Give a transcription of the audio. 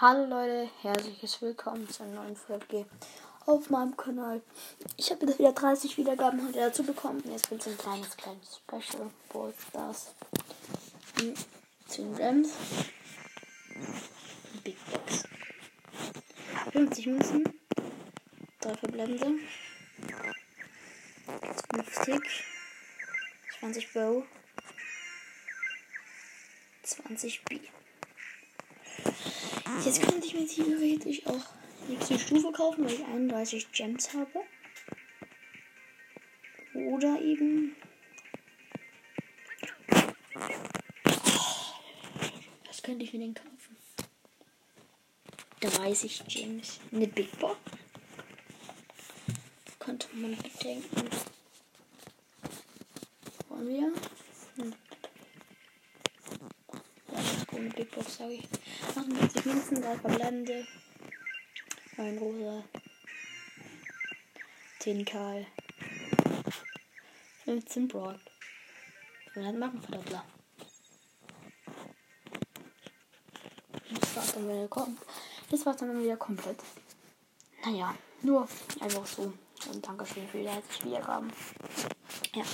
Hallo Leute, herzliches Willkommen zu einer neuen Folge auf meinem Kanal. Ich habe wieder 30 Wiedergaben heute dazu bekommen. Jetzt wird es ein kleines, kleines Special. Ist das? 10 Gems. Big Box. 50 Münzen. 3 verbleibende. 50. 20 Bow. 20 B. Jetzt könnte ich mir theoretisch auch die nächste Stufe kaufen, weil ich 31 Gems habe. Oder eben. Was könnte ich mir denn kaufen? 30 Gems. Eine Big Box. Könnte man bedenken. Wollen wir? Ja, das ist eine Big Box, sage ich. 48 Münzen, 3 verbleibende. Ein rosa. 10 Karl. 15 Broad. 100 Markenverdoppler. Das war's dann wieder komplett. Das war's dann wieder komplett. Naja, nur einfach so. Und Dankeschön für die 30 Wiedergaben. Ja.